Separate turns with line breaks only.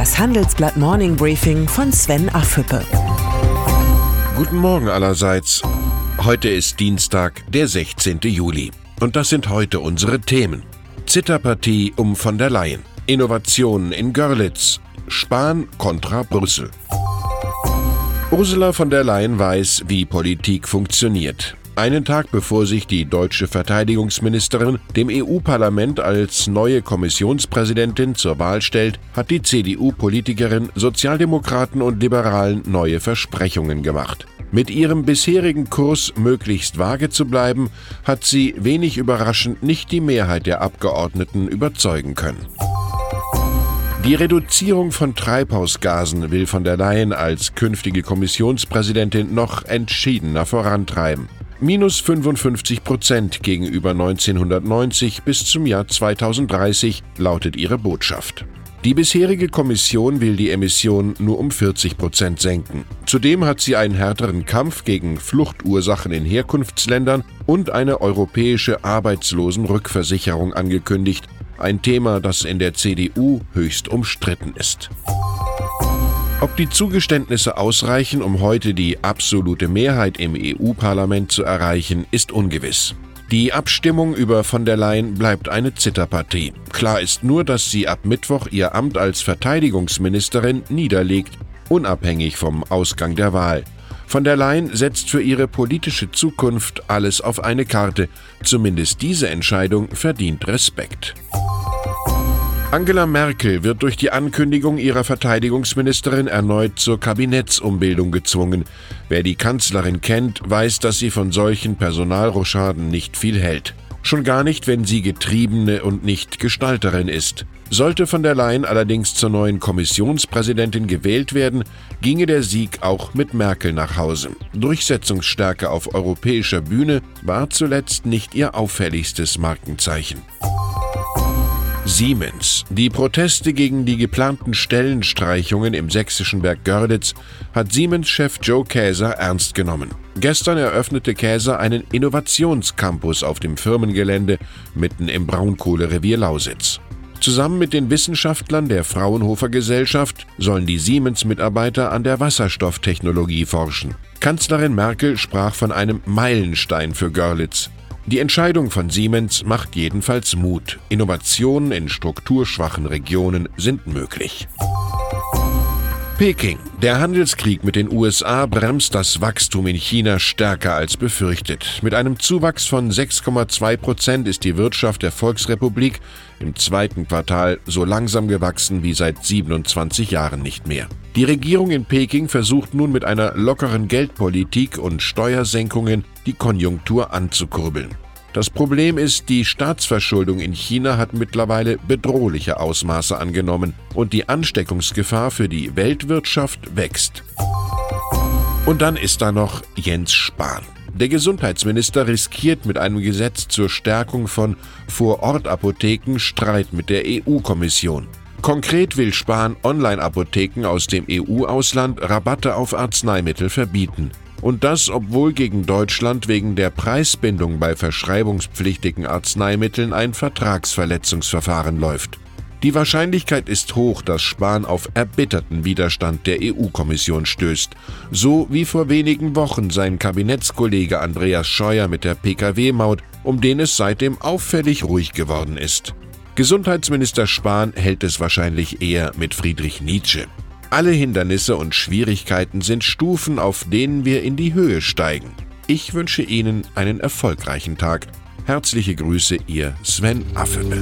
Das Handelsblatt Morning Briefing von Sven Affüppe.
Guten Morgen allerseits. Heute ist Dienstag, der 16. Juli. Und das sind heute unsere Themen. Zitterpartie um von der Leyen. Innovationen in Görlitz. Spahn kontra Brüssel. Ursula von der Leyen weiß, wie Politik funktioniert. Einen Tag bevor sich die deutsche Verteidigungsministerin dem EU-Parlament als neue Kommissionspräsidentin zur Wahl stellt, hat die CDU-Politikerin Sozialdemokraten und Liberalen neue Versprechungen gemacht. Mit ihrem bisherigen Kurs möglichst vage zu bleiben, hat sie wenig überraschend nicht die Mehrheit der Abgeordneten überzeugen können. Die Reduzierung von Treibhausgasen will von der Leyen als künftige Kommissionspräsidentin noch entschiedener vorantreiben. Minus 55 Prozent gegenüber 1990 bis zum Jahr 2030 lautet ihre Botschaft. Die bisherige Kommission will die Emissionen nur um 40 Prozent senken. Zudem hat sie einen härteren Kampf gegen Fluchtursachen in Herkunftsländern und eine europäische Arbeitslosenrückversicherung angekündigt, ein Thema, das in der CDU höchst umstritten ist. Ob die Zugeständnisse ausreichen, um heute die absolute Mehrheit im EU-Parlament zu erreichen, ist ungewiss. Die Abstimmung über von der Leyen bleibt eine Zitterpartie. Klar ist nur, dass sie ab Mittwoch ihr Amt als Verteidigungsministerin niederlegt, unabhängig vom Ausgang der Wahl. Von der Leyen setzt für ihre politische Zukunft alles auf eine Karte. Zumindest diese Entscheidung verdient Respekt. Angela Merkel wird durch die Ankündigung ihrer Verteidigungsministerin erneut zur Kabinettsumbildung gezwungen. Wer die Kanzlerin kennt, weiß, dass sie von solchen Personalrochaden nicht viel hält. Schon gar nicht, wenn sie Getriebene und nicht Gestalterin ist. Sollte von der Leyen allerdings zur neuen Kommissionspräsidentin gewählt werden, ginge der Sieg auch mit Merkel nach Hause. Durchsetzungsstärke auf europäischer Bühne war zuletzt nicht ihr auffälligstes Markenzeichen. Siemens. Die Proteste gegen die geplanten Stellenstreichungen im sächsischen Werk Görlitz hat Siemens-Chef Joe Käser ernst genommen. Gestern eröffnete Käser einen Innovationscampus auf dem Firmengelände mitten im Braunkohlerevier Lausitz. Zusammen mit den Wissenschaftlern der Fraunhofer Gesellschaft sollen die Siemens-Mitarbeiter an der Wasserstofftechnologie forschen. Kanzlerin Merkel sprach von einem Meilenstein für Görlitz. Die Entscheidung von Siemens macht jedenfalls Mut. Innovationen in strukturschwachen Regionen sind möglich. Peking. Der Handelskrieg mit den USA bremst das Wachstum in China stärker als befürchtet. Mit einem Zuwachs von 6,2 Prozent ist die Wirtschaft der Volksrepublik im zweiten Quartal so langsam gewachsen wie seit 27 Jahren nicht mehr. Die Regierung in Peking versucht nun mit einer lockeren Geldpolitik und Steuersenkungen die Konjunktur anzukurbeln. Das Problem ist, die Staatsverschuldung in China hat mittlerweile bedrohliche Ausmaße angenommen und die Ansteckungsgefahr für die Weltwirtschaft wächst. Und dann ist da noch Jens Spahn. Der Gesundheitsminister riskiert mit einem Gesetz zur Stärkung von Vorortapotheken Streit mit der EU-Kommission. Konkret will Spahn Online-Apotheken aus dem EU-Ausland Rabatte auf Arzneimittel verbieten. Und das, obwohl gegen Deutschland wegen der Preisbindung bei verschreibungspflichtigen Arzneimitteln ein Vertragsverletzungsverfahren läuft. Die Wahrscheinlichkeit ist hoch, dass Spahn auf erbitterten Widerstand der EU-Kommission stößt, so wie vor wenigen Wochen sein Kabinettskollege Andreas Scheuer mit der Pkw-Maut, um den es seitdem auffällig ruhig geworden ist. Gesundheitsminister Spahn hält es wahrscheinlich eher mit Friedrich Nietzsche. Alle Hindernisse und Schwierigkeiten sind Stufen, auf denen wir in die Höhe steigen. Ich wünsche Ihnen einen erfolgreichen Tag. Herzliche Grüße, Ihr Sven Affebe.